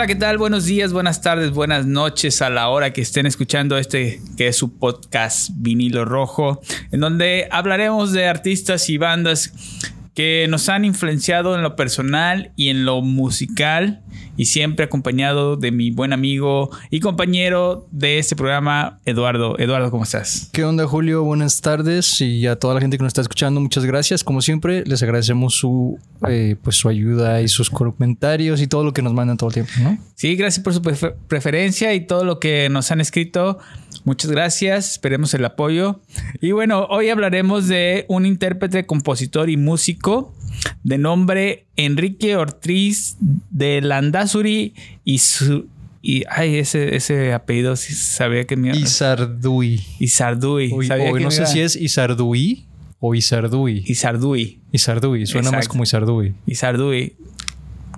Hola, ¿qué tal? Buenos días, buenas tardes, buenas noches a la hora que estén escuchando este que es su podcast Vinilo Rojo, en donde hablaremos de artistas y bandas que nos han influenciado en lo personal y en lo musical y siempre acompañado de mi buen amigo y compañero de este programa, Eduardo. Eduardo, ¿cómo estás? ¿Qué onda, Julio? Buenas tardes y a toda la gente que nos está escuchando, muchas gracias. Como siempre, les agradecemos su, eh, pues, su ayuda y sus comentarios y todo lo que nos mandan todo el tiempo, ¿no? Sí, gracias por su preferencia y todo lo que nos han escrito. Muchas gracias, esperemos el apoyo. Y bueno, hoy hablaremos de un intérprete, compositor y músico de nombre Enrique Ortiz de Landazuri y su, y ay, ese, ese apellido sí sabía que me Isardui. Isardui. o, no sé si es Isardui o Isardui. Isardui. Isardui, suena más como Isardui. Isardui.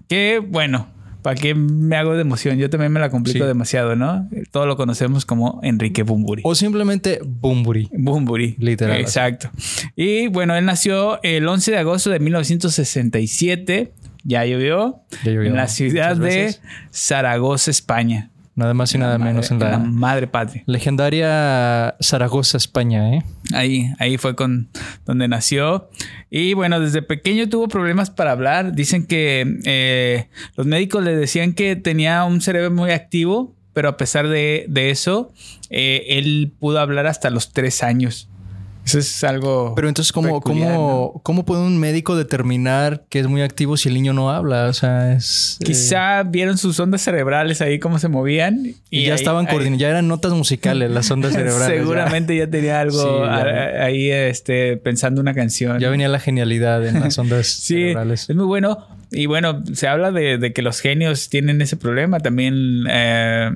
Que bueno, ¿Para qué me hago de emoción? Yo también me la complico demasiado, ¿no? Todo lo conocemos como Enrique Bumburi. O simplemente Bumburi. Bumburi. Literal. Exacto. Y bueno, él nació el 11 de agosto de 1967. Ya llovió. Ya llovió. En la ciudad de Zaragoza, España. Nada más y nada menos en la, madre patria. Legendaria Zaragoza, España, ¿eh? Ahí, ahí fue con donde nació. Y bueno, desde pequeño tuvo problemas para hablar. Dicen que eh, los médicos le decían que tenía un cerebro muy activo, pero a pesar de, eso, eh, él pudo hablar hasta los tres años. Eso es algo. Pero entonces, ¿cómo, cómo, ¿cómo puede un médico determinar que es muy activo si el niño no habla? O sea, es. Eh, Quizá vieron sus ondas cerebrales ahí, cómo se movían. Y, ya estaban coordinadas, ya eran notas musicales las ondas cerebrales. Seguramente ya, tenía algo ahí este, pensando una canción. Ya venía la genialidad en las ondas cerebrales. Es muy bueno. Y bueno, se habla de, que los genios tienen ese problema. También. Eh,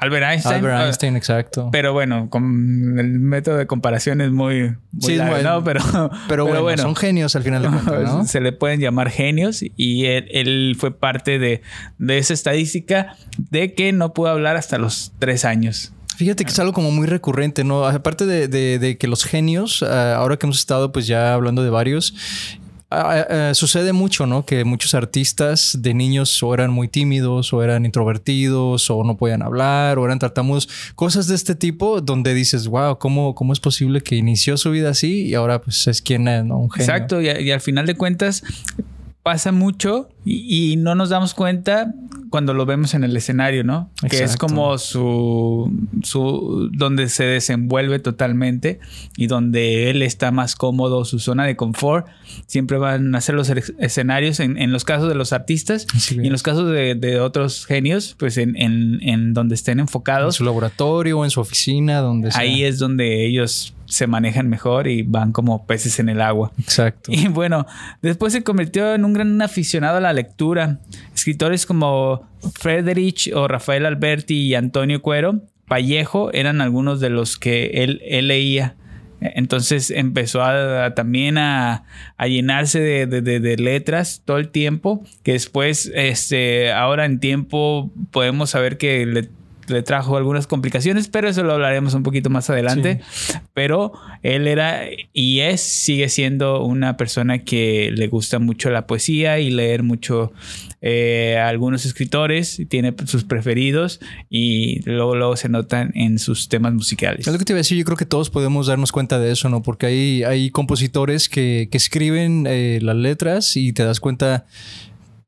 Albert Einstein. Albert Einstein, exacto. Pero bueno, con el método de comparación es muy, sí, bueno, Pero, pero, bueno, son genios al final de cuentas, ¿no? Se le pueden llamar genios y él, fue parte de, esa estadística de que no pudo hablar hasta los tres años. Fíjate que es algo como muy recurrente, ¿no? Aparte de, de que los genios, ah, ahora que hemos estado pues ya hablando de varios, Ah, ah, sucede mucho, ¿no? Que muchos artistas de niños o eran muy tímidos o eran introvertidos o no podían hablar o eran tartamudos. Cosas de este tipo donde dices, wow, ¿cómo, cómo es posible que inició su vida así y ahora pues es quien es, ¿no? Un genio. Exacto. y al final de cuentas pasa mucho y, no nos damos cuenta cuando lo vemos en el escenario, ¿no? Que es como su, su, donde se desenvuelve totalmente y donde él está más cómodo, su zona de confort. Siempre van a ser los escenarios en, los casos de los artistas y en los casos de, otros genios, pues en, en, donde estén enfocados. En su laboratorio en su oficina, donde sea. Ahí es donde ellos se manejan mejor y van como peces en el agua. Exacto. Y bueno, después se convirtió en un gran aficionado a la lectura. Escritores como Friedrich o Rafael Alberti y Antonio Cuero Vallejo eran algunos de los que él, leía. Entonces empezó a, también a, llenarse de, letras todo el tiempo, que después, este, ahora en tiempo podemos saber que le le trajo algunas complicaciones, pero eso lo hablaremos un poquito más adelante. Pero él era y es, sigue siendo una persona que le gusta mucho la poesía y leer mucho eh, algunos escritores, tiene sus preferidos y luego, luego se notan en sus temas musicales. Es lo que te iba a decir, yo creo que todos podemos darnos cuenta de eso, ¿no? Porque hay, hay compositores que, escriben eh, las letras y te das cuenta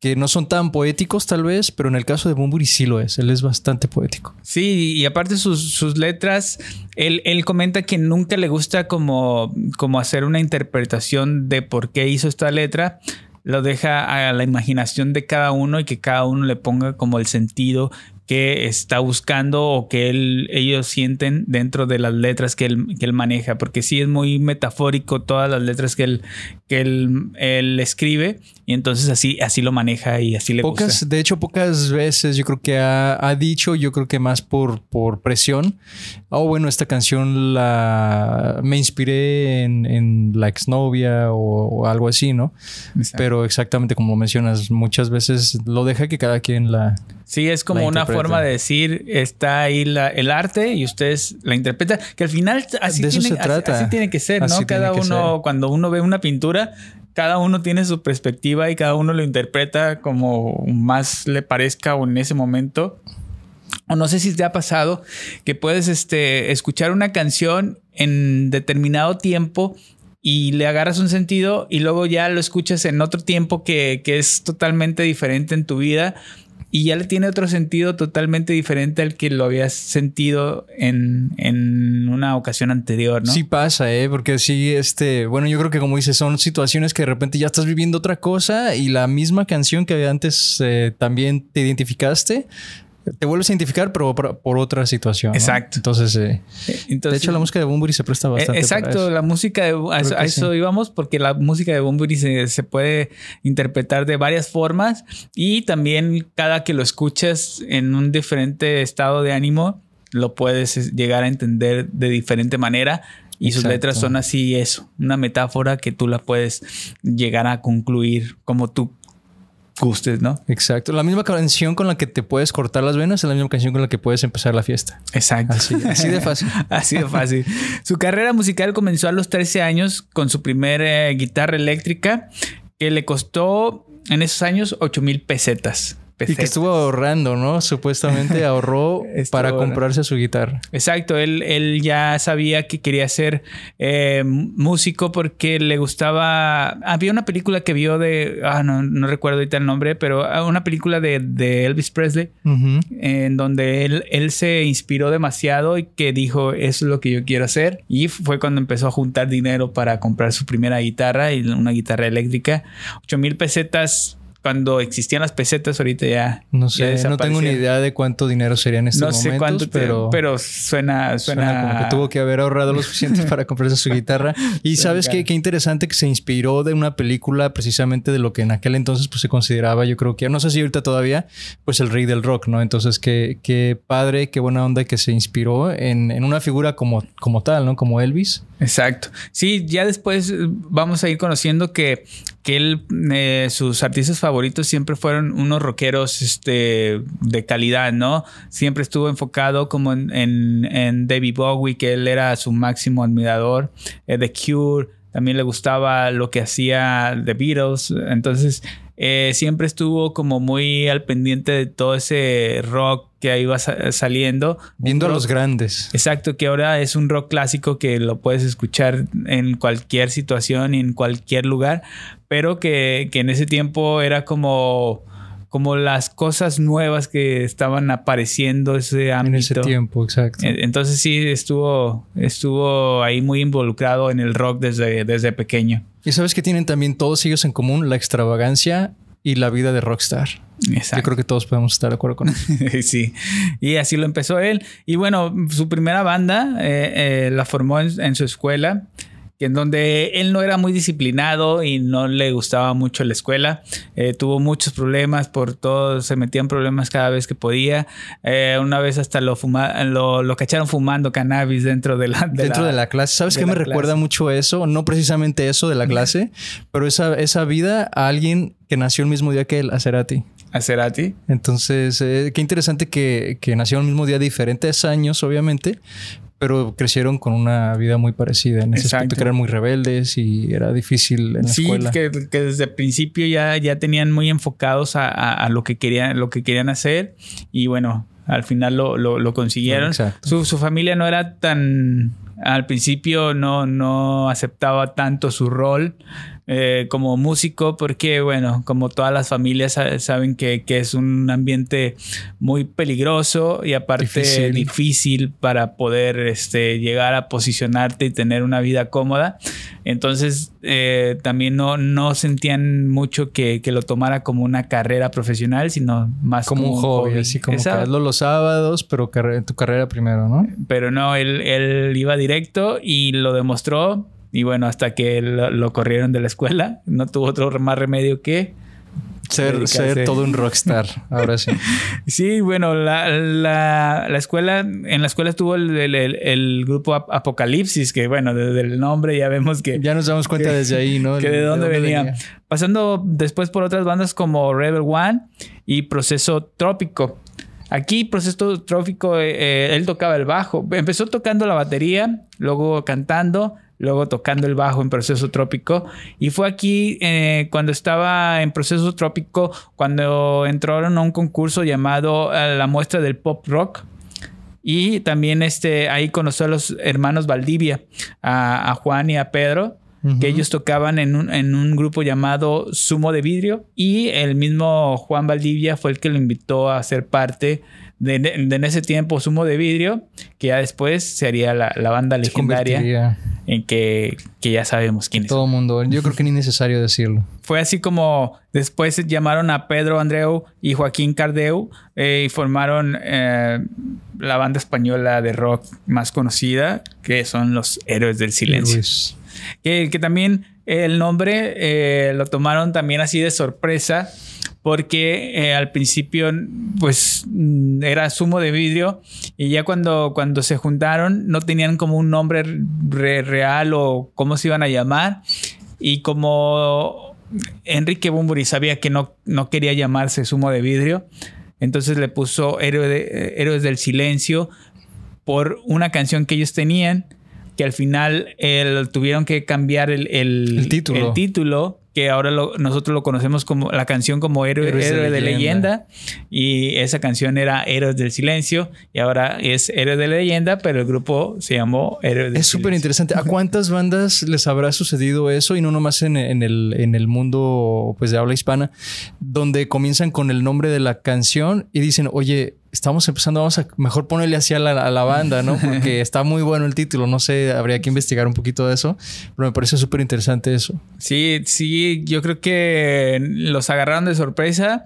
que no son tan poéticos tal vez, pero en el caso de Bumburi sí lo es, él es bastante poético. Sí, y aparte sus, sus letras, él, él, comenta que nunca le gusta como, como hacer una interpretación de por qué hizo esta letra, lo deja a la imaginación de cada uno y que cada uno le ponga como el sentido que está buscando o que él, ellos sienten dentro de las letras que él, que él, maneja, porque sí es muy metafórico todas las letras que él, que él, él escribe y entonces así, así lo maneja y así le pocas, De hecho, pocas veces yo creo que ha, ha, dicho, yo creo que más por, por presión, oh bueno, esta canción la me inspiré en, en la exnovia o, o algo así, ¿no? Pero exactamente como mencionas, muchas veces lo deja que cada quien la Sí, es como una forma de decir, está ahí la- el arte y ustedes la interpretan, que al final así, De eso tiene, se trata. así tiene que ser, ¿no? Cada uno, ser. cuando uno ve una pintura, cada uno tiene su perspectiva y cada uno lo interpreta como más le parezca o en ese momento. O no sé si te ha pasado que puedes este, escuchar una canción en determinado tiempo y le agarras un sentido y luego ya lo escuchas en otro tiempo que, que es totalmente diferente en tu vida y ya le tiene otro sentido totalmente diferente al que lo habías sentido en, en una ocasión anterior, ¿no? Sí pasa, ¿eh? Porque sí, este, bueno, yo creo que como dices, son situaciones que de repente ya estás viviendo otra cosa y la misma canción que antes eh, también te identificaste, te vuelves a identificar, pero por, por otra situación. ¿no? Exacto. Entonces, eh, Entonces, de hecho, la música de Bunbury se presta bastante. Eh, para Exacto, eso. la música de a eso, a eso sí. íbamos porque la música de Bunbury se, se puede interpretar de varias formas y también cada que lo escuchas en un diferente estado de ánimo lo puedes es, llegar a entender de diferente manera y sus Exacto. letras son así eso, una metáfora que tú la puedes llegar a concluir como tú gustes, ¿no? Exacto. La misma canción con la que te puedes cortar las venas es la misma canción con la que puedes empezar la fiesta. Exacto. Así, así de fácil. Así de fácil. Su carrera musical comenzó a los 13 años con su primera eh, guitarra eléctrica que le costó en esos años 8 mil pesetas. Y que estuvo ahorrando, ¿no? Supuestamente ahorró para comprarse su guitarra. Exacto, él, él ya sabía que quería ser eh, músico porque le gustaba. Había una película que vio de. Ah, no, no recuerdo ahorita el nombre, pero ah, una película de, de Elvis Presley en donde él, él se inspiró demasiado y que dijo, eso es lo que yo quiero hacer. Y fue cuando empezó a juntar dinero para comprar su primera guitarra y una guitarra eléctrica. 8 mil pesetas cuando existían las pesetas, ahorita ya. No ya sé, no tengo ni idea de cuánto dinero sería en estos No sé cuánto, pero, pero, suena, suena, suena como que tuvo que haber ahorrado lo suficiente para comprarse su guitarra. Y sabes qué, qué interesante que se inspiró de una película precisamente de lo que en aquel entonces pues se consideraba, yo creo que, no sé si ahorita todavía, pues el rey del rock, ¿no? Entonces qué, qué padre, qué buena onda que se inspiró en, en una figura como, como tal, ¿no? Como Elvis. Exacto. Sí, ya después eh, vamos a ir conociendo que, que él, eh, sus artistas favoritos siempre fueron unos rockeros este, de calidad, ¿no? Siempre estuvo enfocado como en, en, en David Bowie, que él era su máximo admirador, eh, The Cure, también le gustaba lo que hacía The Beatles, entonces eh, siempre estuvo como muy al pendiente de todo ese rock que iba sa- saliendo. Viendo a los grandes. Exacto, que ahora es un rock clásico que lo puedes escuchar en cualquier situación y en cualquier lugar, pero que, que en ese tiempo era como, como las cosas nuevas que estaban apareciendo ese ámbito. En ese tiempo, exacto. Entonces sí estuvo, estuvo ahí muy involucrado en el rock desde, desde pequeño. Y sabes que tienen también todos ellos en común la extravagancia y la vida de rockstar. Yo Exacto. creo que todos podemos estar de acuerdo con eso. sí, y así lo empezó él. Y bueno, su primera banda eh, eh, la formó en, en su escuela, en donde él no era muy disciplinado y no le gustaba mucho la escuela. Eh, tuvo muchos problemas por todo, se metía en problemas cada vez que podía. Eh, una vez hasta lo, fuma, lo, lo cacharon fumando cannabis dentro de la... de Dentro de la clase. ¿Sabes qué me recuerda mucho eso? No precisamente eso de la clase, pero esa, esa vida a alguien que nació el mismo día que él, a Cerati. a Cerati. Entonces, eh, qué interesante que, que nació el mismo día, diferentes años, obviamente, pero crecieron con una vida muy parecida en ese Exacto. aspecto, que eran muy rebeldes y era difícil en la Sí, escuela. que, que desde el principio ya, ya tenían muy enfocados a, a- a lo, que querían, lo que querían hacer y bueno, al final lo, lo- lo consiguieron. Exacto. Su, su familia no era tan... Al principio no, no aceptaba tanto su rol eh, como músico porque, bueno, como todas las familias sa- saben que, que es un ambiente muy peligroso y aparte Difícil. difícil para poder este, llegar a posicionarte y tener una vida cómoda. Entonces eh, también no, no sentían mucho que, que lo tomara como una carrera profesional, sino más como un hobby, así como hazlo los sábados, pero carre- tu carrera primero, ¿no? Pero no, él, él iba directo y lo demostró. Y bueno, hasta que lo, lo corrieron de la escuela, no tuvo otro más remedio que Ser, ser todo un rockstar, ahora sí. Sí, bueno, la, la, la escuela, en la escuela estuvo el, el, el, grupo Apocalipsis, que bueno, desde el nombre ya vemos que... Ya nos damos cuenta desde ahí, ¿no? Que de, dónde, venía. Pasando después por otras bandas como Rebel One y Proceso Trópico. Aquí, Proceso Trópico, eh, eh, él tocaba el bajo. Empezó tocando la batería, luego cantando, luego tocando el bajo en Proceso Trópico. Y fue aquí eh, cuando estaba en Proceso Trópico, cuando entraron a un concurso llamado eh, La Muestra del Pop Rock. Y también este, ahí conoció a los hermanos Valdivia, a, Juan y a Pedro, que ellos tocaban en un, en un, grupo llamado Sumo de Vidrio. Y el mismo Juan Valdivia fue el que lo invitó a ser parte de, en ese tiempo Sumo de Vidrio, que ya después se haría la, la banda legendaria en que, que, ya sabemos quién es. Todo el mundo, yo creo que ni necesario decirlo. Fue así como después llamaron a Pedro Andreu y Joaquín Cardeu eh, y formaron eh, la banda española de rock más conocida, que son los Héroes del Silencio. Que, también el nombre eh, lo tomaron también así de sorpresa porque eh, al principio pues mm, era sumo de vidrio y ya cuando, cuando se juntaron no tenían como un nombre real o cómo se iban a llamar y como Enrique Bumburi sabía que no, no quería llamarse sumo de vidrio, entonces le puso Héroes del Silencio por una canción que ellos tenían que al final tuvieron que cambiar el, el, título. el título que ahora nosotros lo conocemos como la canción como Héroe, de, leyenda. y esa canción era Héroes del Silencio y ahora es Héroe de leyenda, pero el grupo se llamó Héroes del Es súper interesante. ¿A cuántas bandas les habrá sucedido eso y no nomás en, en, el, en el mundo pues de habla hispana, donde comienzan con el nombre de la canción y dicen, oye, estamos empezando, vamos a mejor ponerle así a la, banda, ¿no? Porque está muy bueno el título, no sé, habría que investigar un poquito de eso, pero me parece súper interesante eso. Sí, sí, yo creo que los agarraron de sorpresa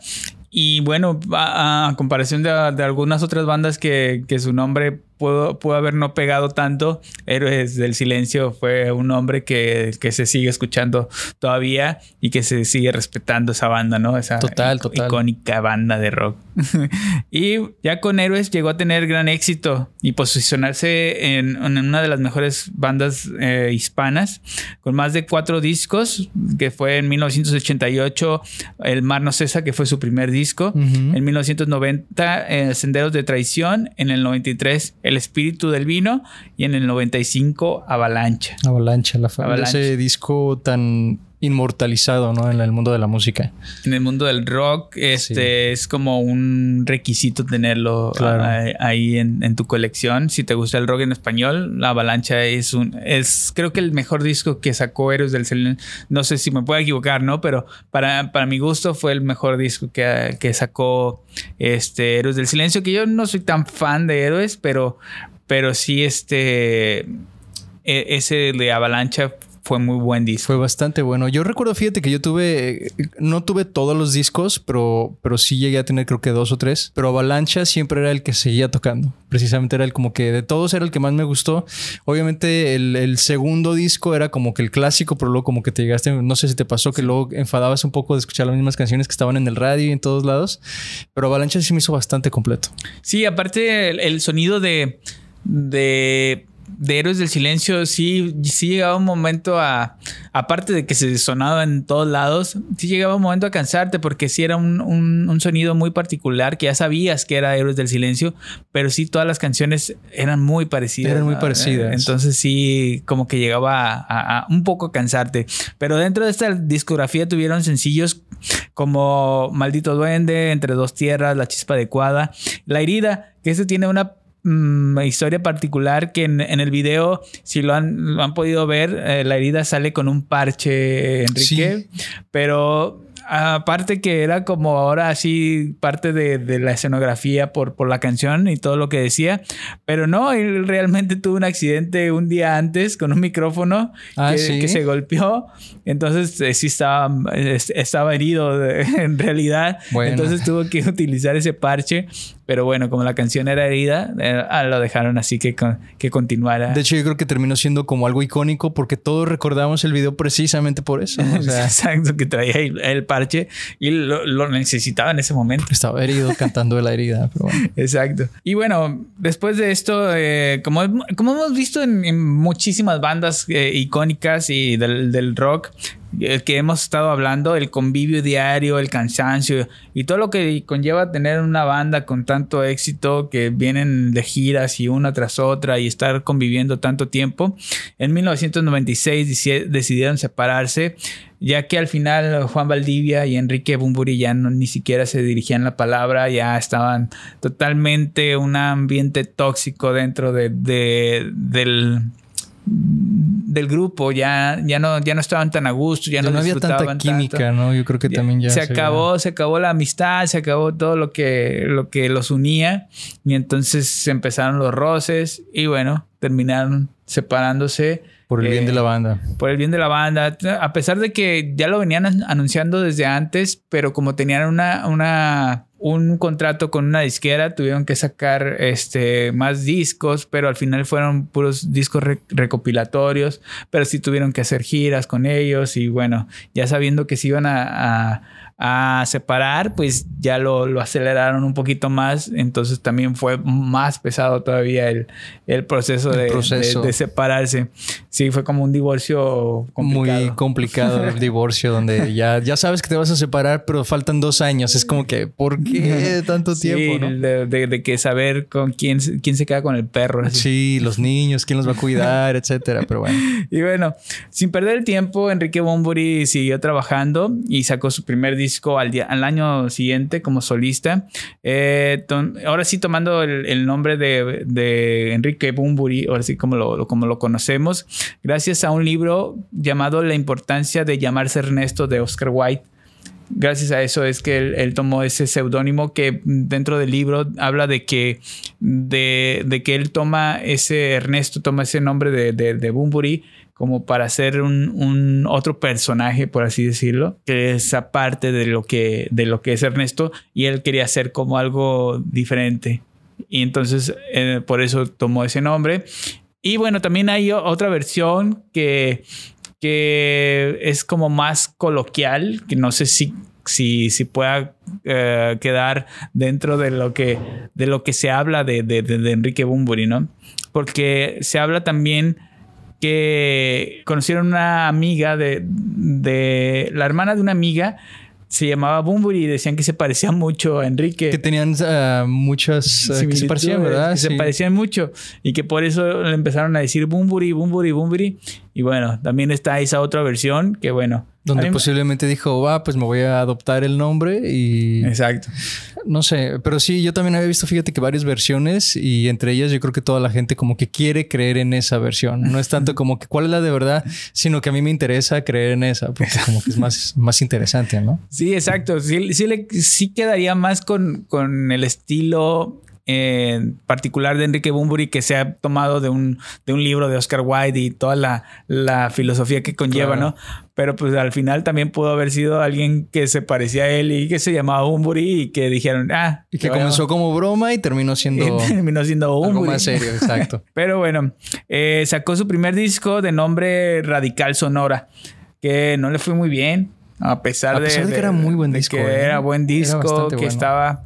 y bueno, a, comparación de, algunas otras bandas que, su nombre pudo, pudo, haber no pegado tanto, Héroes del Silencio fue un nombre que, se sigue escuchando todavía y que se sigue respetando esa banda, ¿no? Esa total, total. icónica banda de rock. y ya con Héroes llegó a tener gran éxito y posicionarse en, una de las mejores bandas eh, hispanas, con más de cuatro discos, que fue en 1988 El Mar No Cesa, que fue su primer disco en 1990, eh, Senderos de Traición. En el 93, El Espíritu del Vino. Y en el 95, Avalancha. Avalancha, la Avalancha. ese disco tan inmortalizado, ¿no? En el mundo de la música. En el mundo del rock, este es como un requisito tenerlo ahí en, tu colección. Si te gusta el rock en español, La Avalancha es un, es creo que el mejor disco que sacó Héroes del Silencio. No sé si me puedo equivocar, ¿no? Pero para, para mi gusto fue el mejor disco que, que sacó este Héroes del Silencio, que yo no soy tan fan de Héroes, pero, pero sí este e, ese de Avalancha fue muy buen disco. Fue bastante bueno. Yo recuerdo, fíjate que yo tuve, no tuve todos los discos, pero, pero sí llegué a tener creo que dos o tres. Pero Avalancha siempre era el que seguía tocando. Precisamente era el como que de todos era el que más me gustó. Obviamente el, segundo disco era como que el clásico, pero luego como que te llegaste, no sé si te pasó que luego enfadabas un poco de escuchar las mismas canciones que estaban en el radio y en todos lados. Pero Avalancha sí me hizo bastante completo. Sí, aparte el sonido de... de de Héroes del Silencio sí, sí llegaba un momento a, aparte de que se sonaba en todos lados, sí llegaba un momento a cansarte porque sí era un, un, sonido muy particular que ya sabías que era Héroes del Silencio, pero sí todas las canciones eran muy parecidas. Eran muy parecidas. Entonces sí como que llegaba a, un poco a cansarte. Pero dentro de esta discografía tuvieron sencillos como Maldito Duende, Entre Dos Tierras, La Chispa Adecuada, La Herida, que ese tiene una Mm, historia particular que en, el video, si lo han, han podido ver, eh, la herida sale con un parche, Enrique, pero aparte que era como ahora así parte de, la escenografía por, por, la canción y todo lo que decía, pero no, él realmente tuvo un accidente un día antes con un micrófono ah, que, se golpeó, entonces eh, sí estaba, estaba herido en realidad, entonces tuvo que utilizar ese parche Pero bueno, como la canción era herida, eh, ah, lo dejaron así que, que continuara. De hecho, yo creo que terminó siendo como algo icónico porque todos recordamos el video precisamente por eso. Exacto, que traía el, parche y lo, necesitaba en ese momento. estaba herido cantando de la herida. Exacto. Y bueno, después de esto, eh, como, como hemos visto en, muchísimas bandas eh, icónicas y del, del rock, el que hemos estado hablando, el convivio diario, el cansancio y todo lo que conlleva tener una banda con tanto éxito que vienen de giras y una tras otra y estar conviviendo tanto tiempo. En 1996 decidieron separarse ya que al final Juan Valdivia y Enrique Bumburi ya ni siquiera se dirigían la palabra, ya estaban totalmente un ambiente tóxico dentro de, del del grupo ya, ya, no, ya no estaban tan a gusto, ya, no, había tanta química, ¿no? Yo creo que también ya se, acabó, se acabó la amistad, se acabó todo lo que, lo que los unía y entonces se empezaron los roces y bueno, terminaron separándose. Por el bien de la eh, banda. Por el bien de la banda. A pesar de que ya lo venían anunciando desde antes, pero como tenían una, una un contrato con una disquera, tuvieron que sacar este, más discos, pero al final fueron puros discos recopilatorios, pero sí tuvieron que hacer giras con ellos y bueno, ya sabiendo que se iban a a separar, pues ya lo, lo, aceleraron un poquito más. Entonces también fue más pesado todavía el, el, proceso, de, De, separarse. Sí, fue como un divorcio complicado. Muy complicado el divorcio, donde ya, ya sabes que te vas a separar, pero faltan dos años. Es como que, ¿por qué tanto tiempo? de, de, que saber con quién, quién se queda con el perro. Sí, los niños, quién los va a cuidar, etcétera. Pero bueno. Y bueno, sin perder el tiempo, Enrique Bomburi siguió trabajando y sacó su primer disco al, año siguiente como solista. Eh, ahora sí tomando el, nombre de, Enrique Bumburi, ahora sí como lo, como lo conocemos, gracias a un libro llamado La importancia de llamarse Ernesto de Oscar White gracias a eso es que él, tomó ese seudónimo que dentro del libro habla de que, de, que él toma ese, Ernesto toma ese nombre de, de, como para ser un, otro personaje, por así decirlo, que es aparte de lo que, de lo que es Ernesto, y él quería ser como algo diferente. Y entonces eh, por eso tomó ese nombre. Y bueno, también hay otra versión que, que es como más coloquial, que no sé si, si, si pueda eh, quedar dentro de lo que, de lo que se habla de, de, de Enrique Bumburi, ¿no? Porque se habla también que conocieron una amiga de, de la hermana de una amiga se llamaba Bumburi y decían que se parecía mucho a Enrique. Que tenían ah, muchas uh, que se parecían, ¿verdad? se parecían mucho y que por eso le empezaron a decir Bumburi, Bumburi, Bumburi. Y bueno, también está esa otra versión que bueno. Donde posiblemente dijo, va, pues me voy a adoptar el nombre y... Exacto. No sé, pero sí, yo también había visto, fíjate que varias versiones y entre ellas yo creo que toda la gente como que quiere creer en esa versión. No es tanto como que cuál es la de verdad, sino que a mí me interesa creer en esa, porque como que es más, más interesante, ¿no? Sí, exacto. Sí, sí, le, sí quedaría más con, con el estilo en particular de Enrique Bumburi que se ha tomado de un, de un libro de Oscar Wilde y toda la, la filosofía que conlleva, ¿no? Pero pues al final también pudo haber sido alguien que se parecía a él y que se llamaba Bumburi y que dijeron, ah. Y que comenzó como broma y terminó siendo. terminó siendo Bumburi. Algo más serio, exacto. Pero bueno, eh, sacó su primer disco de nombre Radical Sonora, que no le fue muy bien. A pesar, de, que era muy buen disco. Que ¿eh? era buen disco, que estaba.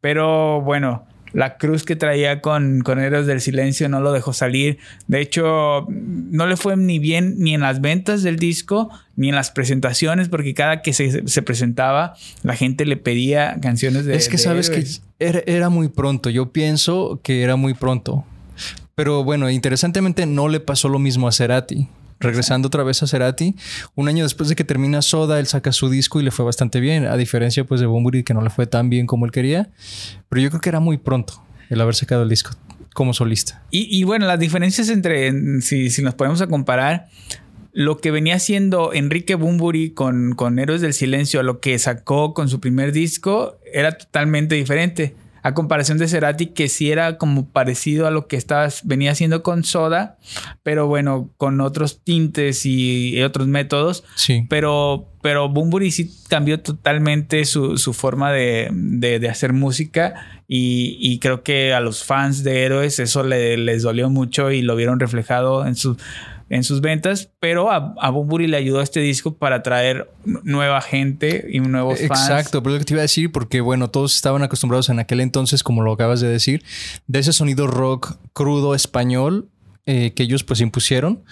Pero bueno, la cruz que traía con, con Héroes del Silencio no lo dejó salir. De hecho, no le fue ni bien ni en las ventas del disco, ni en las presentaciones, porque cada que se, presentaba, la gente le pedía canciones de. Es que sabes que era, era muy pronto. Yo pienso que era muy pronto. Pero bueno, interesantemente no le pasó lo mismo a Cerati regresando otra vez a Cerati, un año después de que termina Soda, él saca su disco y le fue bastante bien, a diferencia pues de Bumburi que no le fue tan bien como él quería, pero yo creo que era muy pronto el haber sacado el disco como solista. Y, bueno, las diferencias entre, si, si, nos ponemos a comparar, lo que venía haciendo Enrique Bumburi con, con Héroes del Silencio a lo que sacó con su primer disco era totalmente diferente. A comparación de Cerati, que sí era como parecido a lo que estabas, venía haciendo con Soda, pero bueno, con otros tintes y, otros métodos. Sí. Pero, pero Bumburi sí cambió totalmente su, forma de, hacer música. Y, creo que a los fans de Héroes eso les dolió mucho y lo vieron reflejado en su en sus ventas, pero a, a le ayudó este disco para atraer nueva gente y nuevos fans. Exacto, pero lo que te iba a decir, porque bueno, todos estaban acostumbrados en aquel entonces, como lo acabas de decir, de ese sonido rock crudo español eh, que ellos pues impusieron.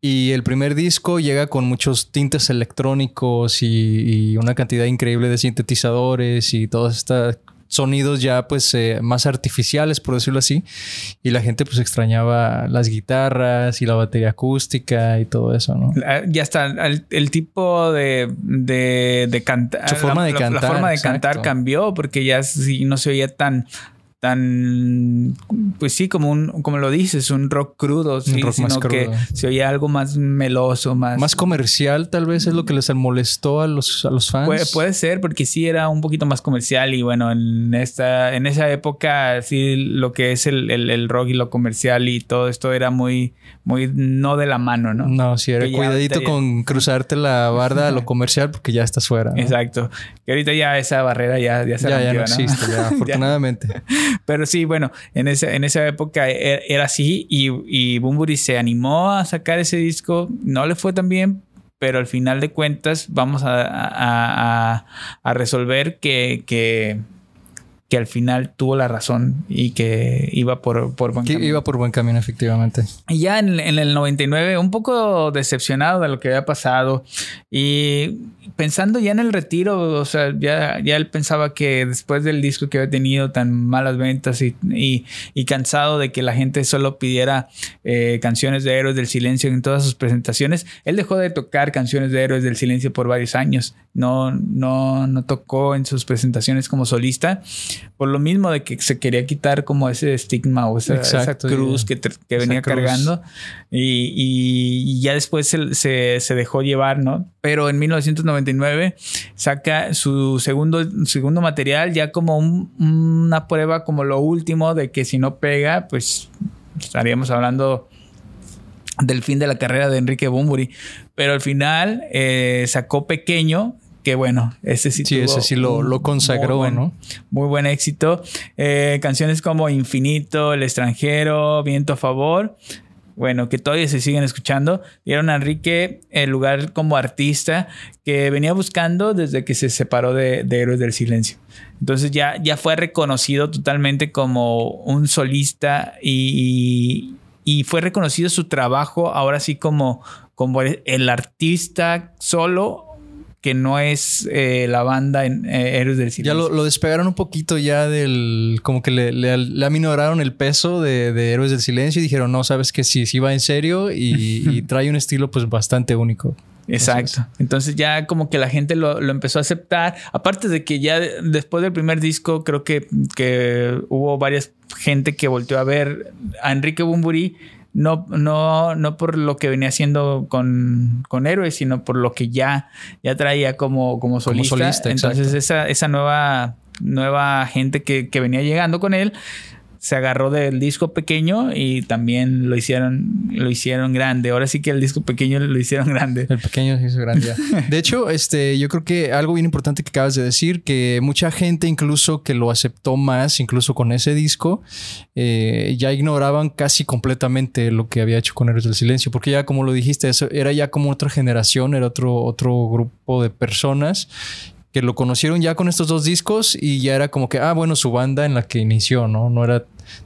Y el primer disco llega con muchos tintes electrónicos y, y una cantidad increíble de sintetizadores y todas estas sonidos ya pues eh, más artificiales, por decirlo así. Y la gente pues extrañaba las guitarras y la batería acústica y todo eso, ¿no? Ya está, el, tipo de, de, cantar. Su forma de cantar. La forma de cantar cambió porque ya no se oía tan tan pues sí como un como lo dices un rock crudo sí, sino que se oía algo más meloso más más comercial tal vez es lo que les molestó a los a los fans. Puede, ser porque sí era un poquito más comercial y bueno en esta en esa época sí lo que es el, el, rock y lo comercial y todo esto era muy muy no de la mano no no sí era cuidadito con cruzarte la barda a lo comercial porque ya estás fuera exacto. Que ahorita ya esa barrera ya ya se ya, ya no, existe ya. afortunadamente Pero sí, bueno, en esa, en esa época e, era, así y, y Bumburi se animó a sacar ese disco. No le fue tan bien, pero al final de cuentas vamos a, a, resolver que que al final tuvo la razón y que iba por, por buen camino. Iba por buen camino, efectivamente. Y ya en, en, el 99, un poco decepcionado de lo que había pasado y pensando ya en el retiro, o sea, ya, ya él pensaba que después del disco que había tenido tan malas ventas y, y, cansado de que la gente solo pidiera eh, canciones de Héroes del Silencio en todas sus presentaciones, él dejó de tocar canciones de Héroes del Silencio por varios años. No, no, no tocó en sus presentaciones como solista por lo mismo de que se quería quitar como ese estigma o esa, cruz que, venía cargando y, ya después se, se, dejó llevar, ¿no? Pero en 1999 saca su segundo, segundo material ya como una prueba como lo último de que si no pega, pues estaríamos hablando del fin de la carrera de Enrique Bumburi. Pero al final eh, sacó pequeño que bueno, ese sí, sí ese sí lo, consagró, ¿no? Muy buen éxito. Eh, canciones como Infinito, El extranjero, Viento a favor. Bueno, que todavía se siguen escuchando. Dieron a Enrique el lugar como artista que venía buscando desde que se separó de, Héroes del Silencio. Entonces ya, ya fue reconocido totalmente como un solista y, y fue reconocido su trabajo ahora sí como, como el artista solo que no es eh, la banda en eh, Héroes del Silencio. Ya lo, despegaron un poquito ya del... Como que le, le, aminoraron el peso de, Héroes del Silencio y dijeron, no, sabes que sí, sí va en serio y, trae un estilo pues bastante único. Exacto. Entonces ya como que la gente lo, empezó a aceptar. Aparte de que ya después del primer disco creo que, que hubo varias gente que volteó a ver a Enrique Bumburi no, no, no por lo que venía haciendo con, con Héroes, sino por lo que ya, ya traía como, como solista. Entonces, esa, esa nueva, nueva gente que, que venía llegando con él se agarró del disco pequeño y también lo hicieron, lo hicieron grande. Ahora sí que el disco pequeño lo hicieron grande. El pequeño se hizo grande. de hecho, este, yo creo que algo bien importante que acabas de decir, que mucha gente incluso que lo aceptó más, incluso con ese disco, eh, ya ignoraban casi completamente lo que había hecho con Héroes del Silencio, porque ya como lo dijiste, eso era ya como otra generación, era otro, otro grupo de personas que lo conocieron ya con estos dos discos y ya era como que, ah, bueno, su banda en la que inició, ¿no? No era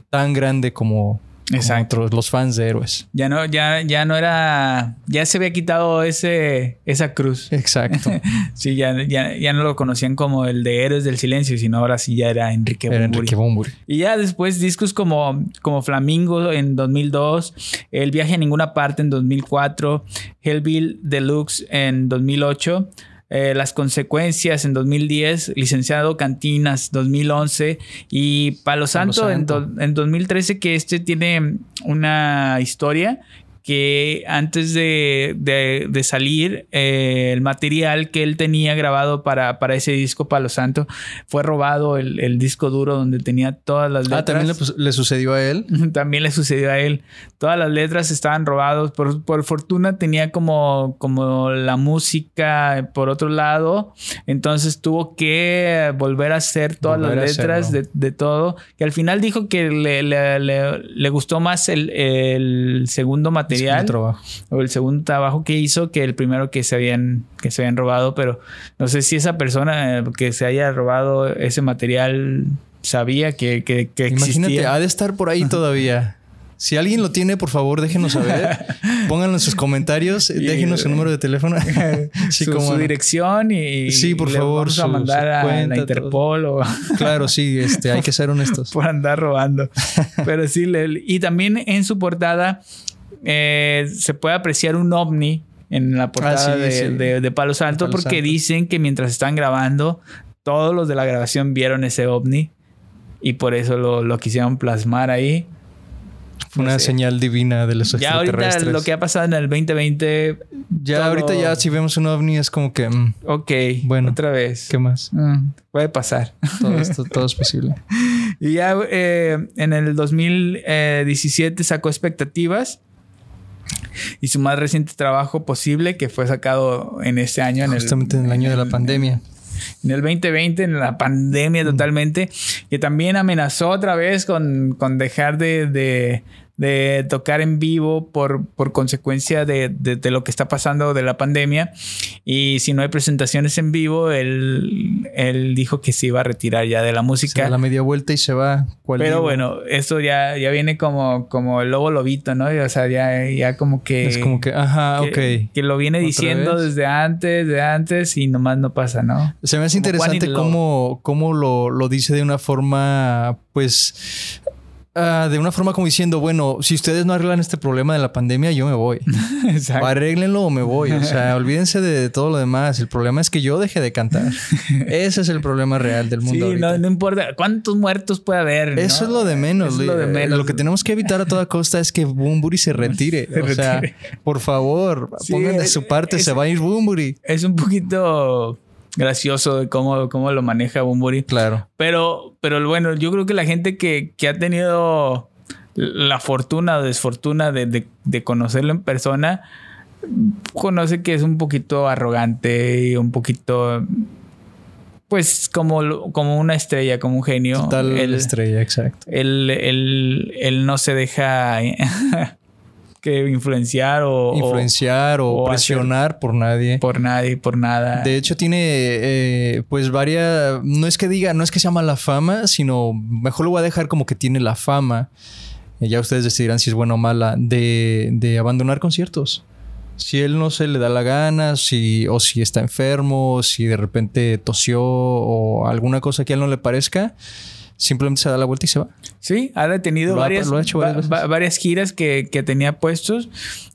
tan grande como, Exacto. los fans de héroes. Ya no, ya, ya no era, ya se había quitado ese, esa cruz. Exacto. sí, ya, ya, no lo conocían como el de héroes del silencio, sino ahora sí ya era Enrique era Enrique. Y ya después discos como, como Flamingo en 2002, El viaje a ninguna parte en 2004, Hellville Deluxe en 2008. Eh, las consecuencias en 2010, licenciado Cantinas 2011 y Palo Santo, En, en, 2013 que este tiene una historia que antes de, de, de salir, eh, el material que él tenía grabado para, para ese disco Palo Santo fue robado el, el disco duro donde tenía todas las letras. Ah, también le, le, sucedió a él. también le sucedió a él. Todas las letras estaban robadas. Por, por fortuna tenía como, como la música por otro lado. Entonces tuvo que volver a hacer todas volver las letras de, de, todo. Que al final dijo que le, le, le gustó más el, el segundo material material o el segundo trabajo que hizo que el primero que se habían que se habían robado pero no sé si esa persona eh, que se haya robado ese material sabía que, que, que existía. Imagínate, ha de estar por ahí todavía. Si alguien lo tiene, por favor, déjenos saber. Pónganlo en sus comentarios. Y, déjenos su número de teléfono. sí, su, como su dirección y, sí, por y favor, vamos a mandar a cuenta, la Interpol o claro, sí, este, hay que ser honestos. por andar robando. Pero sí, le, y también en su portada eh, se puede apreciar un ovni en la portada ah, sí, de, sí. De, de, Palo Santo Palo porque Santo. dicen que mientras están grabando, todos los de la grabación vieron ese ovni y por eso lo, lo quisieron plasmar ahí. Fue una no sé. señal divina de los Ya ahorita lo que ha pasado en el 2020. Ya todo... ahorita ya si vemos un ovni es como que. Mm, ok. Bueno. Otra vez. ¿Qué más? Mm, puede pasar. Todo esto, todo es posible. y ya eh, en el 2017 sacó expectativas y su más reciente trabajo posible que fue sacado en este año. Justamente en el, en el año de la pandemia. En el 2020, en la pandemia totalmente, que también amenazó otra vez con, con dejar de, de, de, tocar en vivo por, por consecuencia de, de, de, lo que está pasando de la pandemia. Y si no hay presentaciones en vivo, él, él dijo que se iba a retirar ya de la música. Se la media vuelta y se va. Pero bueno, eso ya, ya viene como, como el lobo lobito, ¿no? O sea, ya, ya como que... Es como que, ajá, que, ok. Que lo viene diciendo vez? desde antes, de antes y nomás no pasa, ¿no? Se me hace como interesante cómo, cómo lo, lo dice de una forma, pues Uh, de una forma como diciendo, bueno, si ustedes no arreglan este problema de la pandemia, yo me voy. Exacto. Arréglenlo o me voy. O sea, olvídense de todo lo demás. El problema es que yo deje de cantar. Ese es el problema real del mundo. Sí, no, no, importa cuántos muertos puede haber. Eso ¿no? es lo de menos. Eso es lo de menos. Lo que tenemos que evitar a toda costa es que Bumburi se retire. se o retire. sea, por favor, sí, pongan de su parte, es, se va a ir Bumburi. Es un poquito gracioso de cómo, cómo lo maneja Bumburi. Claro. Pero, pero bueno, yo creo que la gente que, que ha tenido la fortuna o desfortuna de, de, de, conocerlo en persona, conoce que es un poquito arrogante y un poquito. Pues como, como una estrella, como un genio. Total él, estrella, exacto. Él, él, él no se deja que influenciar o influenciar o, o presionar por nadie. por nadie por nada. De hecho tiene eh, pues varias no es que diga no es que se llama la fama sino mejor lo voy a dejar como que tiene la fama. Ya ustedes decidirán si es buena o mala de, de abandonar conciertos. Si él no se le da la gana, si, o si está enfermo, si de repente tosió o alguna cosa que a él no le parezca, simplemente se da la vuelta y se va. Sí, ha detenido lo varias, ha, lo ha varias, va, varias, giras que, que, tenía puestos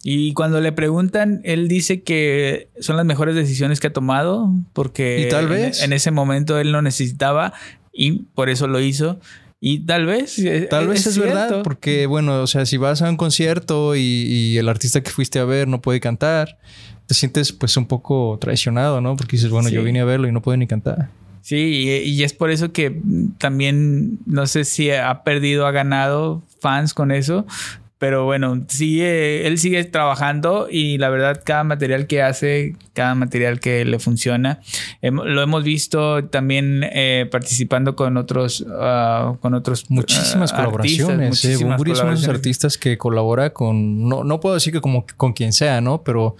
y cuando le preguntan, él dice que son las mejores decisiones que ha tomado porque ¿Y tal vez? En, en ese momento él lo necesitaba y por eso lo hizo. Y tal vez. eh, Tal vez es, es verdad, porque bueno, o sea, si vas a un concierto y, y, el artista que fuiste a ver no puede cantar, te sientes pues un poco traicionado, ¿no? Porque dices, bueno, sí. yo vine a verlo y no puede ni cantar. Sí, y, y, es por eso que también no sé si ha perdido, ha ganado fans con eso. Pero bueno, sigue, él sigue trabajando y la verdad cada material que hace, cada material que le funciona, eh, lo hemos visto también eh, participando con otros, uh, con otros muchísimas uh, colaboraciones. Artistas, muchísimas eh, es uno de los artistas que colabora con, no, no puedo decir que como con quien sea, ¿no? Pero,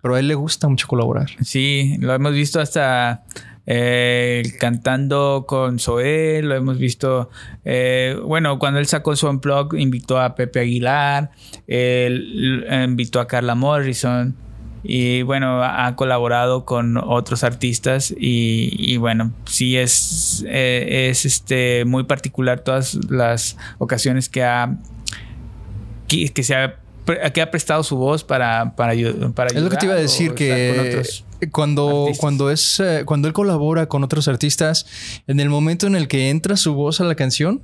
pero a él le gusta mucho colaborar. Sí, lo hemos visto hasta eh, cantando con Zoé, lo hemos visto, eh, bueno, cuando él sacó su unplug, invitó a Pepe Aguilar, él invitó a Carla Morrison y bueno, ha colaborado con otros artistas y, y bueno, sí es, eh, es este, muy particular todas las ocasiones que ha, que, que se ha que ha prestado su voz para, para, para ayudar. Es lo que te iba a decir, que cuando, cuando, es, eh, cuando él colabora con otros artistas, en el momento en el que entra su voz a la canción,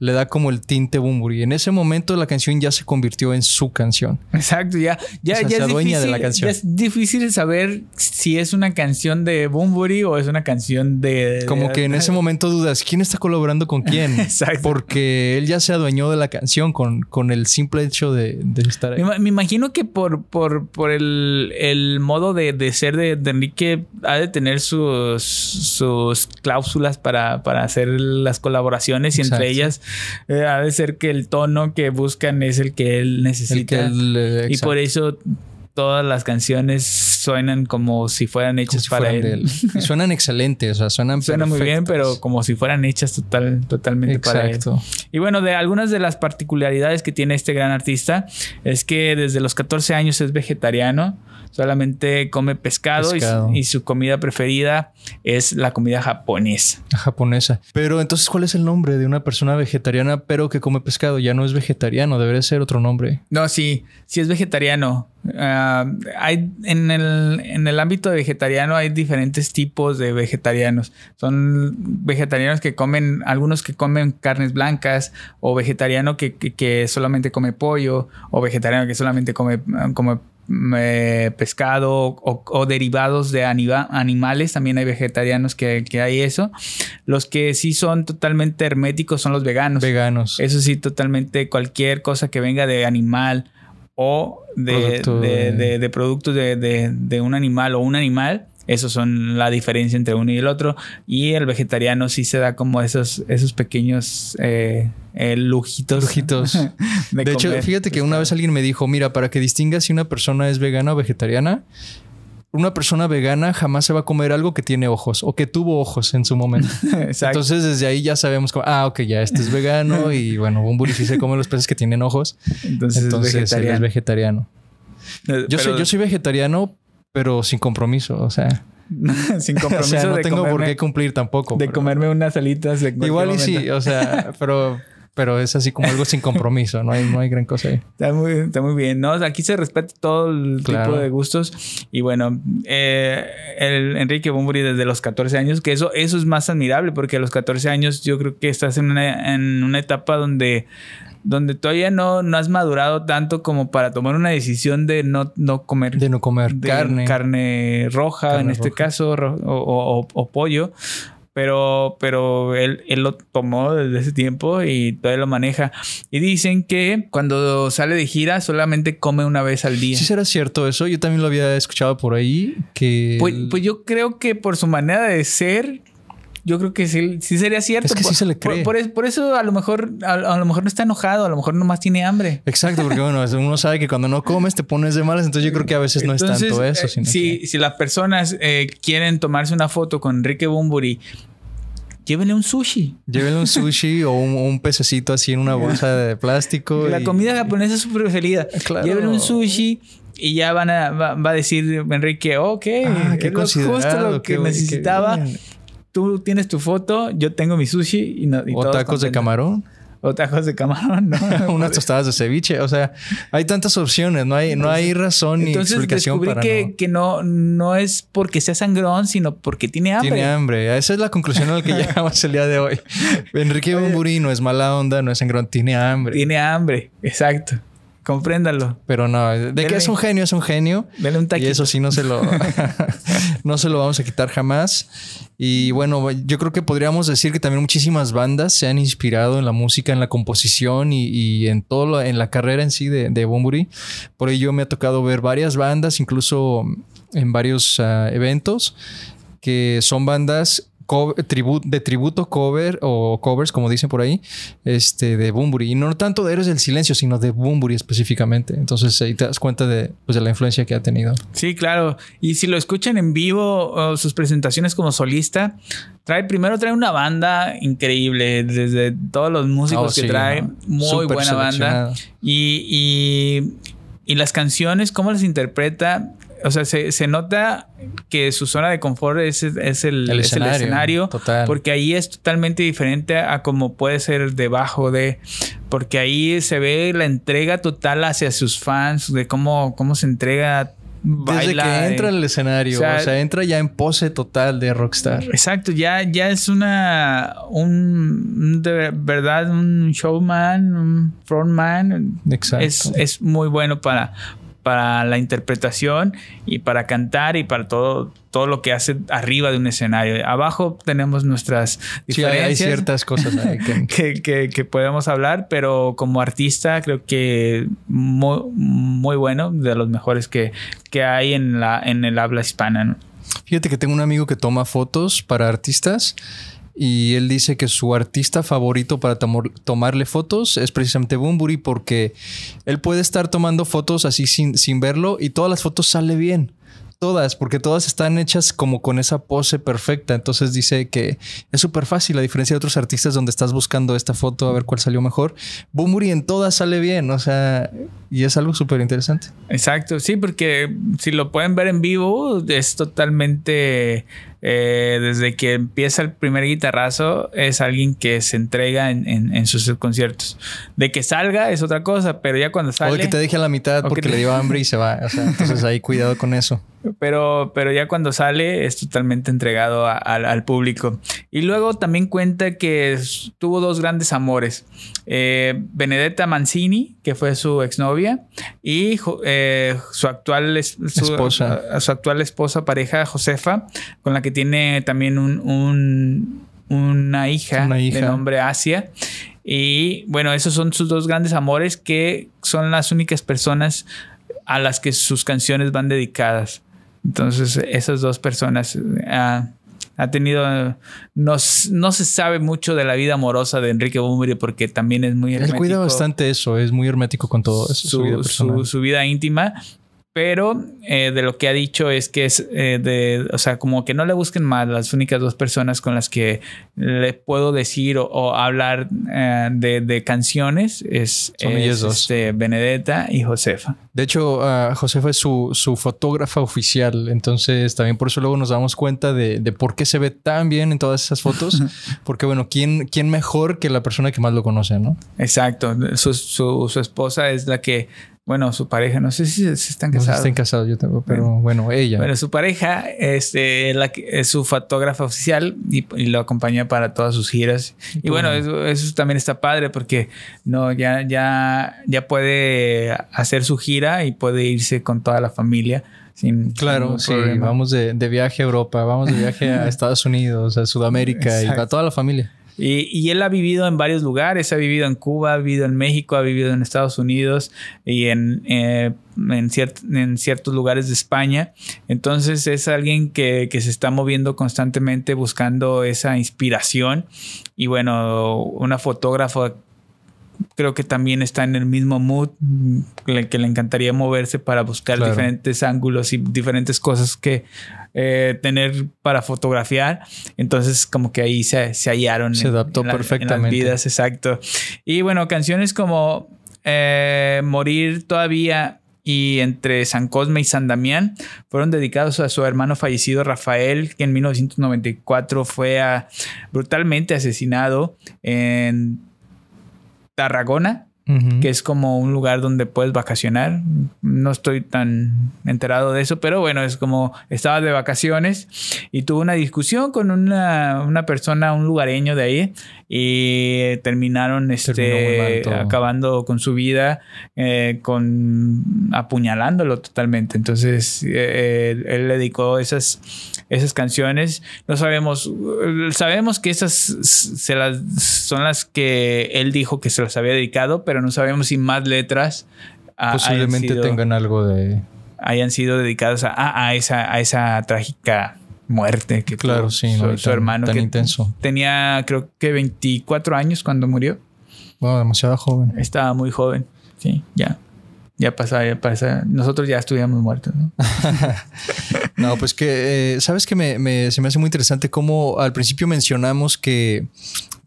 le da como el tinte Bumburi. En ese momento la canción ya se convirtió en su canción. Exacto, ya, ya, O sea, ya se es adueña de difícil, la canción. ya es difícil saber si es una canción de Bumburi o es una canción de... Como de- que en ese momento dudas, ¿quién está colaborando con quién? Exacto. Porque él ya se adueñó de la canción con, con el simple hecho de, de estar ahí. Me, ima- me imagino que por, por, por el, el modo de, de ser de, de Enrique ha de tener sus, sus cláusulas para, para hacer las colaboraciones y entre ellas eh, ha de ser que el tono que buscan es el que él necesita. que él, eh, y por eso todas las canciones suenan como si fueran hechas si para fueran él. suenan excelentes, o sea, suenan Suena muy bien, pero como si fueran hechas total, totalmente para él. Exacto. Y bueno, de algunas de las particularidades que tiene este gran artista es que desde los 14 años es vegetariano, solamente come pescado, y- Pescado. Y, su comida preferida es la comida japonesa. japonesa. Pero entonces, ¿cuál es el nombre de una persona vegetariana pero que come pescado? Ya no es vegetariano, debería ser otro nombre. No, sí, sí es vegetariano. Ah, hay en el, en el ámbito de vegetariano hay diferentes tipos de vegetarianos. Son vegetarianos que comen, algunos que comen carnes blancas, o vegetariano que, que- que solamente come pollo, o vegetariano que solamente come, come eh, pescado o, o derivados de animales. También hay vegetarianos que, que hay eso. Los que sí son totalmente herméticos son los veganos. Veganos. Eso sí, totalmente cualquier cosa que venga de animal o de, Producto de, de- de- de productos de un animal o un animal. Esos son la diferencia entre uno y el otro. Y el vegetariano sí se da como esos, esos pequeños eh, eh, lujitos. Lujitos. De, hecho, fíjate que una vez alguien me dijo, mira, para que distingas si una persona es vegana o vegetariana, una persona vegana jamás se va a comer algo que tiene ojos o que tuvo ojos en su momento. Exacto. Entonces, desde ahí ya sabemos, como, ah, ok, ya este es vegano y bueno, Bumburi sí se come los peces que tienen ojos. Entonces, Entonces, vegetariano. es vegetariano. Yo, Pero soy, yo soy vegetariano, pero sin compromiso. O sea, sin o compromiso sea no de, tengo por comerme, qué cumplir tampoco. de pero- comerme unas alitas. de Igual y sí, o sea, pero, pero es así como algo sin compromiso. No hay, no hay gran cosa ahí. Está muy, está muy bien, ¿no? O Aquí se respeta todo el Claro. tipo de gustos. Y bueno, eh, el Enrique Bumburi desde los 14 años, que eso, eso es más admirable, porque a los 14 años yo creo que estás en una, en una etapa donde, donde todavía no, no has madurado tanto como para tomar una decisión de no, no comer De no comer de carne. carne roja, Carne en este roja. caso, ro- o, o- o- o pollo. Pero, pero él, él lo tomó desde ese tiempo y todavía lo maneja. Y dicen que cuando sale de gira solamente come una vez al día. Sí será cierto eso. Yo también lo había escuchado por ahí que Pues, pues yo creo que por su manera de ser, yo creo que sí, sí sería cierto. Es que sí Por- se le por- cree. Por, es- por eso a lo mejor a, a lo mejor no está enojado, a lo mejor nomás tiene hambre. Exacto, porque bueno, uno sabe que cuando no comes te pones de malas, entonces yo creo que a veces no es Entonces, tanto eso, eh, sino si, que- si las personas eh, quieren tomarse una foto con Enrique Bumburi, llévenle un sushi. llévenle un sushi o un, un pececito así en una bolsa de plástico. La y- comida japonesa es su preferida. Claro. Llévenle un sushi y ya van a, va, va a decir Enrique, ok, Ah, qué es justo lo que necesitaba. Tú tienes tu foto, yo tengo mi sushi y, no, y O todos tacos de camarón, O tacos de camarón, ¿no? unas tostadas de ceviche. O sea, hay tantas opciones, no hay, no hay razón ni explicación descubrí para que, no. que no, no es porque sea sangrón, sino porque tiene hambre. Tiene hambre. Esa es la conclusión a la que llegamos el día de hoy. Enrique Bumburi no es mala onda, no es sangrón, tiene hambre. Tiene hambre, exacto. Compréndalo. Pero no, de que es un genio, es un genio. Dale un Y taquito. eso sí no se lo no se lo vamos a quitar jamás. Y bueno, yo creo que podríamos decir que también muchísimas bandas se han inspirado en la música, en la composición y, y en todo lo- en la carrera en sí de, de Bunbury. Por ello me ha tocado ver varias bandas, incluso en varios ah, eventos, que son bandas co- tribu- de tributo cover o covers, como dicen por ahí, este, de Bunbury. Y no tanto de Héroes del Silencio, sino de Bunbury específicamente. Entonces ahí te das cuenta de, pues, de la influencia que ha tenido. Sí, claro. Y si lo escuchan en vivo o sus presentaciones como solista, trae primero trae una banda increíble, desde todos los músicos Oh, que sí, trae, ¿no? muy buena banda. Y, y, y las canciones, cómo las interpreta, o sea, se, se nota que su zona de confort es, es el, El es el escenario, total. Porque ahí es totalmente diferente a como puede ser debajo de. Porque ahí se ve la entrega total hacia sus fans, de cómo, cómo se entrega Desde que entra al escenario, o sea, entra ya en pose total de rockstar. Exacto, ya, ya es una, un, de verdad, un showman, un frontman. Exacto. Es, es muy bueno para, para la interpretación y para cantar y para todo, todo lo que hace arriba de un escenario. Abajo tenemos nuestras diferencias. hay ciertas cosas que... que, podemos hablar, pero como artista creo que muy, muy bueno, de los mejores que, que hay en, la, en el habla hispana. Fíjate que tengo un amigo que toma fotos para artistas y él dice que su artista favorito para tomarle fotos es precisamente Bumburi porque él puede estar tomando fotos así sin, sin verlo y todas las fotos sale bien todas, porque todas están hechas como con esa pose perfecta. Entonces dice que es súper fácil, a diferencia de otros artistas donde estás buscando esta foto a ver cuál salió mejor. Boomuri en todas sale bien, o sea, y es algo súper interesante. Exacto, sí, porque si lo pueden ver en vivo, es totalmente eh, desde que empieza el primer guitarrazo, es alguien que se entrega en, sus conciertos. De que salga es otra cosa, pero ya cuando sale. O que te deje a la mitad porque le dio hambre y se va. O sea, entonces ahí cuidado con eso. Pero, pero ya cuando sale es totalmente entregado al público. Y luego también cuenta que tuvo dos grandes amores. Eh, Benedetta Mancini, que fue su exnovia, y eh, su actual esposa. su actual esposa, pareja, Josefa, con la que tiene también un, una, hija de nombre Asia. Y bueno, esos son sus dos grandes amores que son las únicas personas a las que sus canciones van dedicadas. Entonces, esas dos personas ah, ha tenido. No, no, se sabe mucho de la vida amorosa de Enrique Bunbury porque también es muy hermético. Él cuida bastante eso, es muy hermético con todo eso. su vida íntima pero eh, de lo que ha dicho es que es eh, de, o sea, como que no le busquen más las únicas dos personas con las que le puedo decir o, hablar eh, de, canciones es, este, Benedetta y Josefa. De hecho, uh, Josefa es su, su, fotógrafa oficial, entonces también por eso luego nos damos cuenta de, de por qué se ve tan bien en todas esas fotos, porque bueno, ¿quién, ¿quién mejor que la persona que más lo conoce, no? Exacto, su, su, su esposa es la que bueno, su pareja, no sé si, están casados. No están casados, yo tengo, pero bueno, ella. Bueno, su pareja este, la, es su fotógrafa oficial y, lo acompaña para todas sus giras. Y bueno, eso, también está padre porque no, ya, ya, ya puede hacer su gira y puede irse con toda la familia. Sin, claro, sí, vamos de, de, viaje a Europa, vamos de viaje a Estados Unidos, a Sudamérica y a toda la familia. Y, él ha vivido en varios lugares, ha vivido en Cuba, ha vivido en México, ha vivido en Estados Unidos y en, eh, en, ciertos lugares de España. Entonces es alguien que, que, se está moviendo constantemente buscando esa inspiración. Y bueno, una fotógrafa creo que también está en el mismo mood que le encantaría moverse para buscar diferentes ángulos y diferentes cosas que eh, tener para fotografiar. Entonces, como que ahí se, hallaron. Se adaptó perfectamente. En las vidas, exacto. Y bueno, canciones como eh, Morir todavía y entre San Cosme y San Damián fueron dedicados a su hermano fallecido Rafael, que en 1994 fue brutalmente asesinado en Tarragona, que es como un lugar donde puedes vacacionar. No estoy tan enterado de eso, pero bueno, es como estaba de vacaciones y tuvo una discusión con una, una persona, un lugareño de ahí, y terminaron este, acabando con su vida, eh, con apuñalándolo totalmente. Entonces, eh, él, le dedicó esas, esas canciones. No sabemos, sabemos que esas se las, son las que él dijo que se las había dedicado, pero no sabemos si más letras posiblemente tengan algo de hayan sido dedicadas a, a, esa, a esa trágica muerte que claro, sí, su, hermano. Tan intenso. Tenía creo que 24 años cuando murió. Wow, demasiado joven. Estaba muy joven, sí, ya. Ya pasaba, ya pasa. Nosotros ya estuviéramos muertos, ¿no? no, pues que, eh, ¿sabes que me, se me hace muy interesante cómo al principio mencionamos que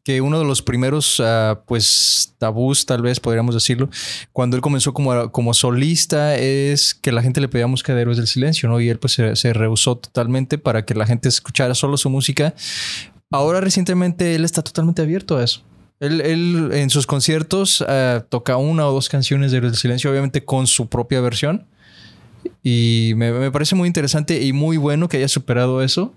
que uno de los primeros, uh, pues, tabús, tal vez podríamos decirlo, cuando él comenzó como, como solista, es que la gente le pedía música de Héroes del Silencio, ¿no? Y él, pues, se, rehusó totalmente para que la gente escuchara solo su música. Ahora, recientemente, él está totalmente abierto a eso. Él, él en sus conciertos uh, toca una o dos canciones de Héroes del Silencio, obviamente con su propia versión Y me, me parece muy interesante y muy bueno que haya superado eso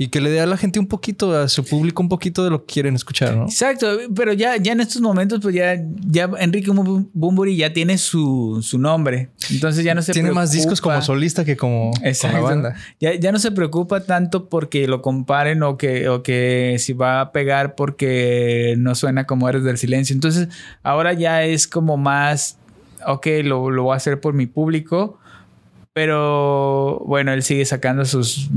y que le dé a la gente un poquito, a su público un poquito de lo que quieren escuchar, ¿no? Exacto, pero ya, ya en estos momentos, pues ya, ya Enrique Bumburi ya tiene su, su nombre. Entonces ya no se Tiene más discos como solista que como con la banda. Ya, ya no se preocupa tanto porque lo comparen o que, o que si va a pegar porque no suena como Eres del Silencio. Entonces ahora ya es como más, ok, lo, lo voy a hacer por mi público pero bueno, él sigue sacando sus,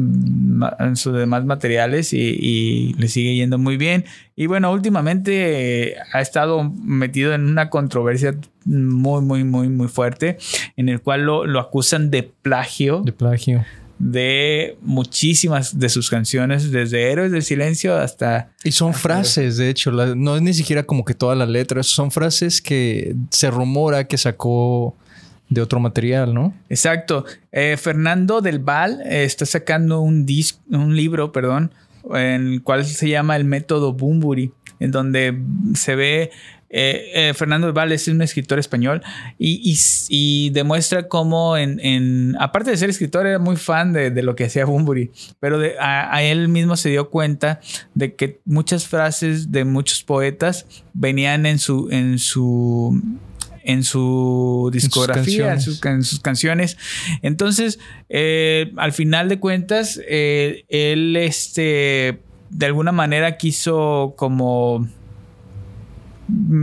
sus demás materiales y, le sigue yendo muy bien. Y bueno, últimamente ha estado metido en una controversia muy, muy, muy, muy fuerte en el cual lo, acusan de plagio. De plagio de muchísimas de sus canciones, desde Héroes del Silencio hasta... Y son frases, de hecho, no es ni siquiera como que todas las letras, son frases que se rumora que sacó de otro material, ¿no? Exacto. Eh, Fernando del Val eh, está sacando un, un libro, perdón, en el cual se llama El método Bumburi, en donde se ve eh, Fernando del Val es un escritor español y, demuestra cómo en, aparte de ser escritor, era muy fan de, lo que hacía Bumburi, pero a, a, él mismo se dio cuenta de que muchas frases de muchos poetas venían en su, en su en su discografía, en sus, canciones. Entonces, eh, al final de cuentas, eh, él este, de alguna manera quiso como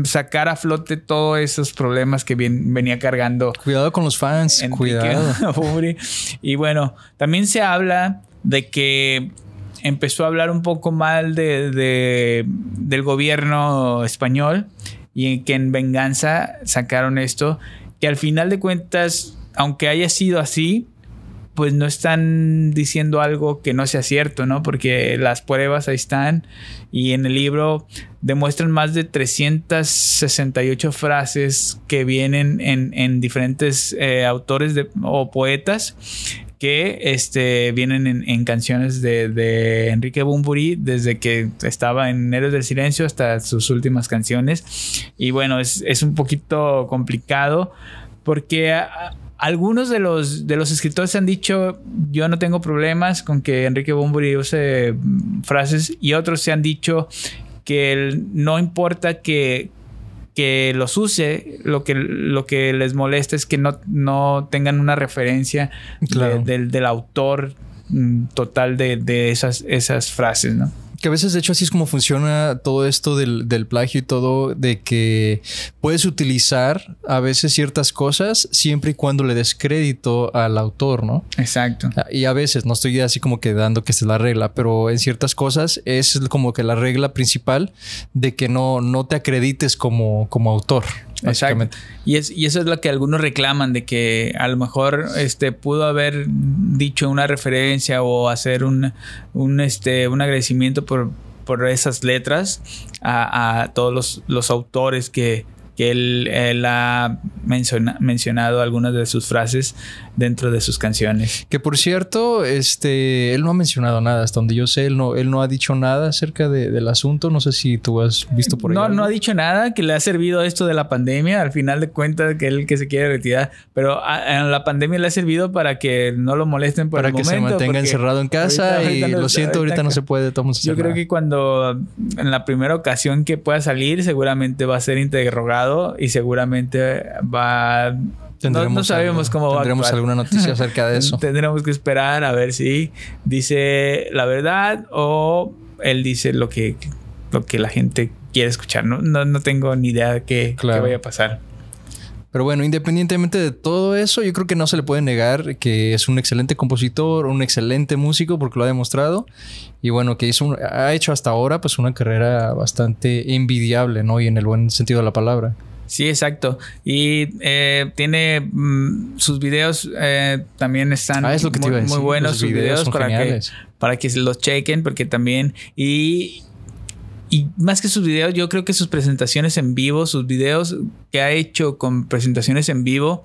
sacar a flote todos esos problemas que venía cargando. Cuidado con los fans, cuidado. y bueno, también se habla de que empezó a hablar un poco mal de, del gobierno español y que en venganza sacaron esto, que al final de cuentas, aunque haya sido así, pues no están diciendo algo que no sea cierto, ¿no? Porque las pruebas ahí están y en el libro demuestran más de 368 frases que vienen en, diferentes eh, autores o poetas que este, vienen en, canciones de, Enrique Bumburi desde que estaba en Héroes del Silencio hasta sus últimas canciones. Y bueno, es, un poquito complicado porque... algunos de los, de los escritores han dicho, yo no tengo problemas con que Enrique Bumburi use frases y otros se han dicho que no importa que, que los use, lo que, lo que les molesta es que no, no tengan una referencia del, del, autor mm, total de, de esas, esas frases, ¿no? Que a veces, de hecho, así es como funciona todo esto del, plagio y todo, de que puedes utilizar a veces ciertas cosas siempre y cuando le des crédito al autor, ¿no? Exacto. Ah, y a veces, no estoy así como que dando que es la regla, pero en ciertas cosas es como que la regla principal de que no, no te acredites como, como autor. Exactamente. Y, es, y eso es lo que algunos reclaman, de que a lo mejor este, pudo haber dicho una referencia o hacer un, un, este, un agradecimiento por, por esas letras a, todos los, los autores que, que él, ha mencionado algunas de sus frases dentro de sus canciones. Que por cierto, este, él no ha mencionado nada, hasta donde yo sé, él no, él no ha dicho nada acerca del asunto. No sé si tú has visto por ahí. No, no ha dicho nada, que le ha servido esto de la pandemia, al final de cuentas, que él que se quiere retirar, pero a, la pandemia le ha servido para que no lo molesten por para que se mantenga encerrado en casa y lo siento, ahorita, no se puede. Yo creo que cuando en la primera ocasión que pueda salir, seguramente va a ser interrogado y seguramente va... no, sabemos cómo va Tendremos alguna noticia acerca de eso. Tendremos que esperar a ver si dice la verdad o él dice lo que, lo que la gente quiere escuchar. No, no, tengo ni idea de qué, qué vaya a pasar. Pero bueno, independientemente de todo eso, yo creo que no se le puede negar que es un excelente compositor, un excelente músico, porque lo ha demostrado. Y bueno, que hizo ha hecho hasta ahora pues una carrera bastante envidiable, ¿no? Y en el buen sentido de la palabra. Sí, exacto. Y eh, tiene mm, sus videos eh, también están ah, muy, buenos sus videos, para que, para que los chequen, porque también y y más que sus videos, yo creo que sus presentaciones en vivo, sus videos que ha hecho con presentaciones en vivo,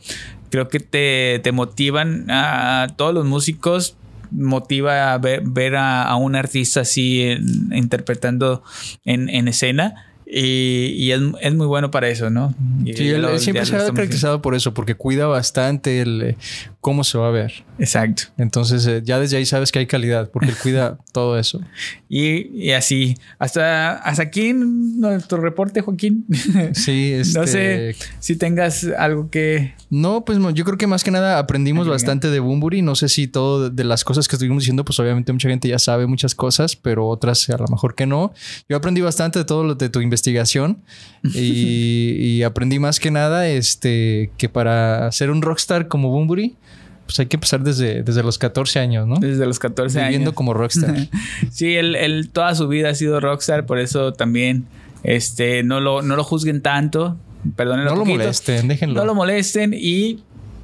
creo que te, te motivan a, todos los músicos motiva a ver, a, un artista así interpretando en, en escena y, es, muy bueno para eso, ¿no? sí, él, siempre se ha caracterizado por eso, porque cuida bastante, el, cómo se va a ver. Exacto. Entonces eh, ya desde ahí sabes que hay calidad porque él cuida todo eso. Y, y así, hasta, hasta aquí nuestro reporte, Joaquín. Sí, este... No sé si tengas algo que... No, pues yo creo que más que nada aprendimos bastante de Bumburi. No sé si todo de las cosas que estuvimos diciendo, pues obviamente mucha gente ya sabe muchas cosas, pero otras a lo mejor que no. Yo aprendí bastante de todo lo de tu investigación y, y aprendí más que nada este, que para ser un rockstar como Bumburi, pues hay que empezar desde, desde los 14 años, ¿no? Desde los 14 años. Viviendo como rockstar. sí, él, él, toda su vida ha sido rockstar, por eso también este, no, lo, no lo juzguen tanto. Perdonen No lo molesten, déjenlo. No lo molesten y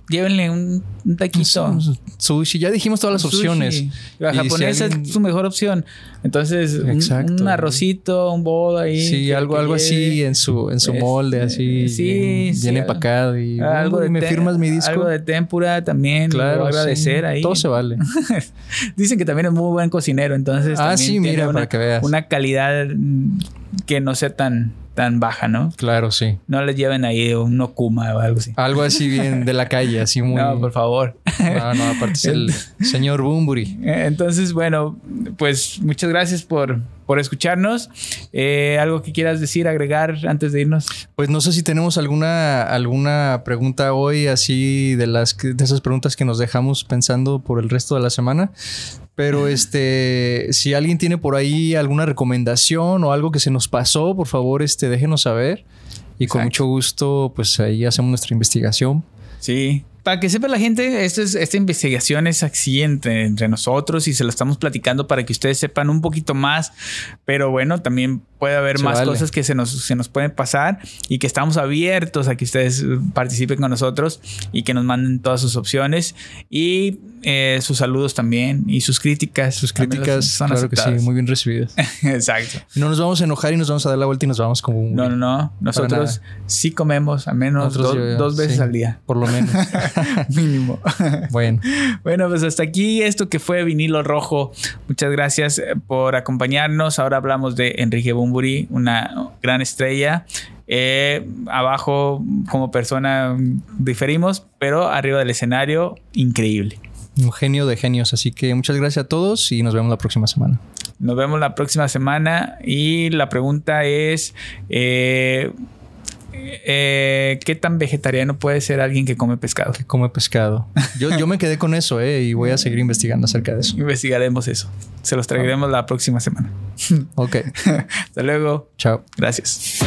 llévenle un, un taquito. Sushi, ya dijimos todas las opciones. La japonesa si alguien... es su mejor opción. Entonces, un, un, arrocito, un bodo ahí. Sí, algo, algo así en su, en su molde, así. Sí, bien, sí, bien empacado. Y algo de me firmas mi disco. Algo de tempura también. Claro. agradecer ahí. Todo se vale. Dicen que también es muy buen cocinero. Entonces, ah, sí, mira, una, para que veas. Una calidad que no sea tan tan baja, ¿no? Claro, sí. No les lleven ahí un Okuma o algo así. Algo así bien de la calle, así muy. No, por favor. No, no, aparte es el señor Bumburi. Entonces, bueno, pues muchas gracias por, por escucharnos. Eh, ¿Algo que quieras decir, agregar antes de irnos? Pues no sé si tenemos alguna, alguna pregunta hoy, así de las de esas preguntas que nos dejamos pensando por el resto de la semana. Pero este, si alguien tiene por ahí alguna recomendación o algo que se nos pasó, por favor, este, déjenos saber. Y con Exacto. mucho gusto, pues ahí hacemos nuestra investigación. Sí. Para que sepa la gente, esto es, esta investigación es así entre, entre nosotros y se lo estamos platicando para que ustedes sepan un poquito más. Pero bueno, también puede haber se más vale. cosas que se nos, se nos pueden pasar y que estamos abiertos a que ustedes participen con nosotros y que nos manden todas sus opciones y eh, sus saludos también y sus críticas. Sus críticas, son claro aceptadas. que sí, muy bien recibidas. Exacto. No nos vamos a enojar y nos vamos a dar la vuelta y nos vamos como un... No, no, no. Nosotros sí comemos al menos do, yo, dos veces sí, al día. Por lo menos. Mínimo. bueno. Bueno, pues hasta aquí esto que fue Vinilo Rojo. Muchas gracias por acompañarnos. Ahora hablamos de Enrique Bumburi, una gran estrella. Eh, abajo, como persona, diferimos, pero arriba del escenario, increíble. Un genio de genios. Así que muchas gracias a todos y nos vemos la próxima semana. Nos vemos la próxima semana y la pregunta es... Eh, eh, ¿qué tan vegetariano puede ser alguien que come pescado? Que come pescado. Yo, yo me quedé con eso, eh, y voy a seguir investigando acerca de eso. Investigaremos eso. Se los traeremos la próxima semana. Ok. Hasta luego. Chao. Gracias.